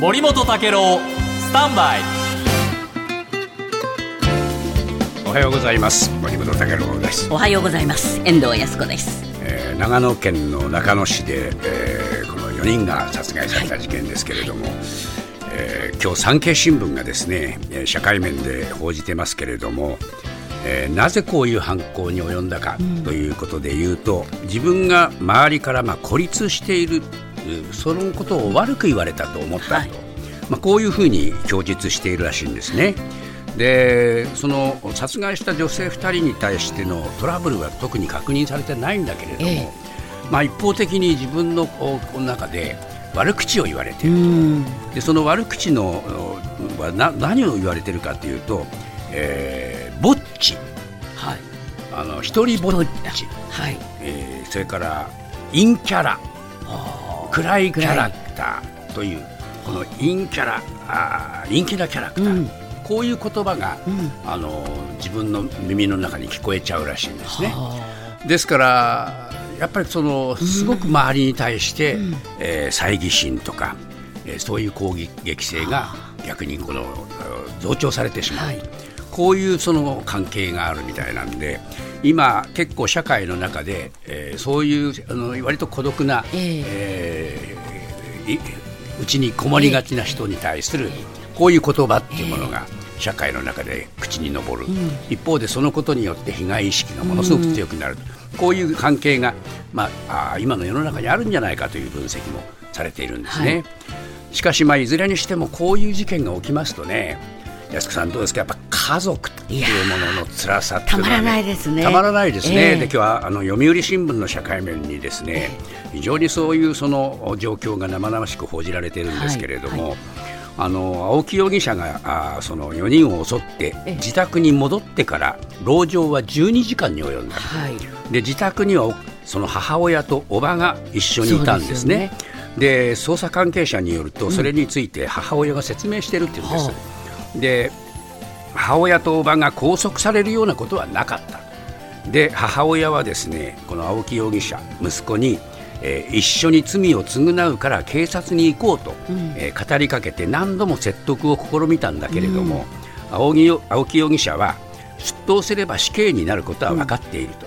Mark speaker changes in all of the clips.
Speaker 1: 森本武郎スタンバイ。
Speaker 2: おはようございます。森本武郎です、
Speaker 3: おはようございます。遠藤康子です。
Speaker 2: えー長野県の中野市で、えーこの4人が殺害された事件ですけれども、えー今日産経新聞がですねえー社会面で報じてますけれども、えーなぜこういう犯行に及んだかということで言うと、自分が周りからまあ孤立しているうそのことを悪く言われたと思ったと、
Speaker 3: はい。
Speaker 2: まあ、こういうふうに供述しているらしいんですね。でその殺害した女性2人に対してのトラブルは特に確認されてないんだけれども、
Speaker 3: ええ。
Speaker 2: まあ、一方的に自分のこう中で悪口を言われている。
Speaker 3: ん。
Speaker 2: でその悪口のおはな何を言われているかというと、えーぼっち。
Speaker 3: はい。
Speaker 2: あの一人ぼっち、
Speaker 3: はい。
Speaker 2: えーそれから陰キャラ暗いキャラクターというこの陰キャラあー陰気なキャラクター、
Speaker 3: うん。
Speaker 2: こういう言葉が、
Speaker 3: うん。
Speaker 2: あの自分の耳の中に聞こえちゃうらしいんですね。
Speaker 3: は
Speaker 2: ですからやっぱりそのすごく周りに対して、えー猜疑心とか、えーそういう攻撃性が逆にこのえー増長されてしまう、
Speaker 3: はい。
Speaker 2: こういうその関係があるみたいなんで今結構社会の中で、えーそういうあの割と孤独な、
Speaker 3: え
Speaker 2: え。ーいうちにこもりがちな人に対するこういう言葉っていうものが社会の中で口に上る、一方でそのことによって被害意識がものすごく強くなる、こういう関係が、まあ、あー今の世の中にあるんじゃないかという分析もされているんですね。
Speaker 3: はい。
Speaker 2: しかし、まあ、いずれにしてもこういう事件が起きますとね安子さんどうですか？やっぱ家族っていうものの辛さっていうのは、
Speaker 3: たまらないですね。
Speaker 2: たまらないですね、
Speaker 3: ええ
Speaker 2: で今日はあの読売新聞の社会面にですね非常にそういうその状況が生々しく報じられているんですけれども、
Speaker 3: はい
Speaker 2: あの青木容疑者があーその4人を襲って
Speaker 3: ええ。
Speaker 2: 自宅に戻ってから籠城は12時間に及んだ、
Speaker 3: はい。
Speaker 2: で自宅にはおその母親と叔母が一緒にいたんですね。で捜査関係者によるとそれについて母親が説明しているっていうんです。
Speaker 3: は
Speaker 2: で母親と叔母が拘束されるようなことはなかった。で母親はですねこの青木容疑者息子に、えー一緒に罪を償うから警察に行こうと、えー語りかけて何度も説得を試みたんだけれども、青木よ青木容疑者は出頭すれば死刑になることは分かっていると、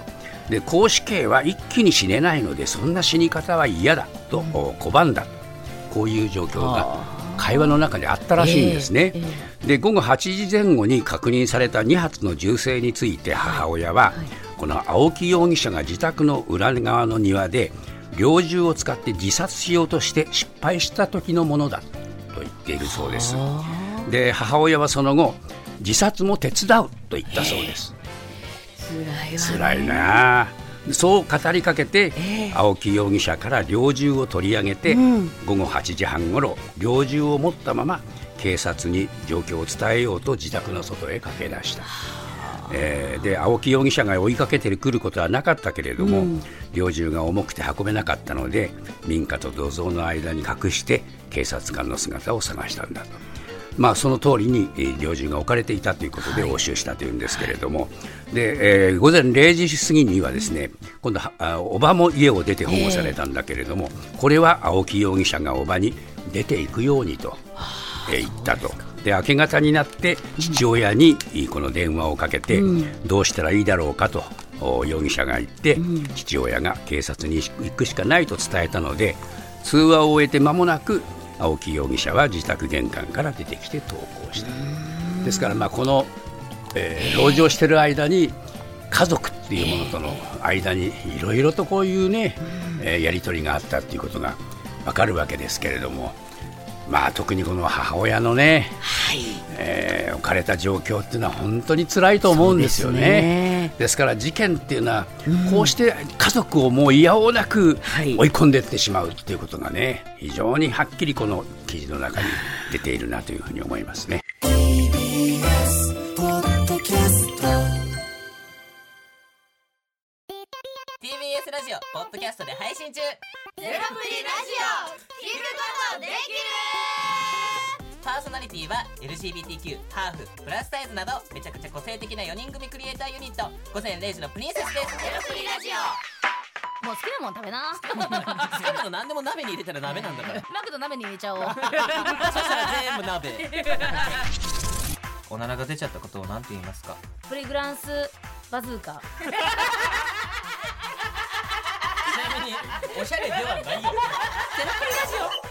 Speaker 2: で公死刑は一気に死ねないのでそんな死に方は嫌だと、お拒んだこういう状況が会話の中であったらしいんですね。
Speaker 3: ええ
Speaker 2: で午後8時前後に確認された2発の銃声について母親は、この青木容疑者が自宅の裏側の庭で猟銃を使って自殺しようとして失敗した時のものだと言っているそうです。で母親はその後自殺も手伝うと言ったそうです。
Speaker 3: 辛いわ
Speaker 2: 辛いなあそう語りかけて、
Speaker 3: ええ
Speaker 2: 青木容疑者から猟銃を取り上げて、
Speaker 3: うん
Speaker 2: 午後8時半ごろ猟銃を持ったまま警察に状況を伝えようと自宅の外へ駆け出した。えーで青木容疑者が追いかけてくることはなかったけれども、猟銃が重くて運べなかったので民家と土蔵の間に隠して警察官の姿を探したんだと。まあ、その通りにえー猟銃が置かれていたということで押収したというんですけれども、でえー午前0時過ぎにはですね今度はあおばも家を出て保護されたんだけれども、これは青木容疑者がおばに出ていくようにと、えー言ったと。で明け方になって父親にいいこの電話をかけて、どうしたらいいだろうかとお容疑者が言って、父親が警察に行くしかないと伝えたので通話を終えて間もなく青木容疑者は自宅玄関から出てきて投稿した。ですからまあこの、えー、籠城している間に家族っていうものとの間にいろいろとこういうね、えーやり取りがあったっていうことがわかるわけですけれどもまあ特にこの母親のね、
Speaker 3: はい。
Speaker 2: えー置かれた状況っていうのは本当に辛いと思うんですよね。
Speaker 3: ですね。
Speaker 2: ですから事件っていうのは、こうして家族をもういやおうなく
Speaker 3: はい。
Speaker 2: 追い込んでいってしまうっていうことがね非常にはっきりこの記事の中に出ているなというふうに思いますね。
Speaker 4: TBS ラジオポッドキャストで配信中。
Speaker 5: ゼロプリラジオ聞くことでき
Speaker 4: パーソナリティは LGBTQ ハーフプラスサイズなどめちゃくちゃ個性的な4人組クリエイターユニット。午前0時のプリンセスです。
Speaker 5: るゼロプリラジオ。もう好きなもん食べな。
Speaker 4: 好きなの何でも鍋に入れたら鍋なんだから。
Speaker 5: マクド鍋に入れちゃおう。
Speaker 4: そしたら全部鍋。おならが出ちゃったことを何て言いますか？
Speaker 5: プリグランスバズーカ。
Speaker 4: ちなみにおしゃれではないよ。
Speaker 5: ゼロプリラジオ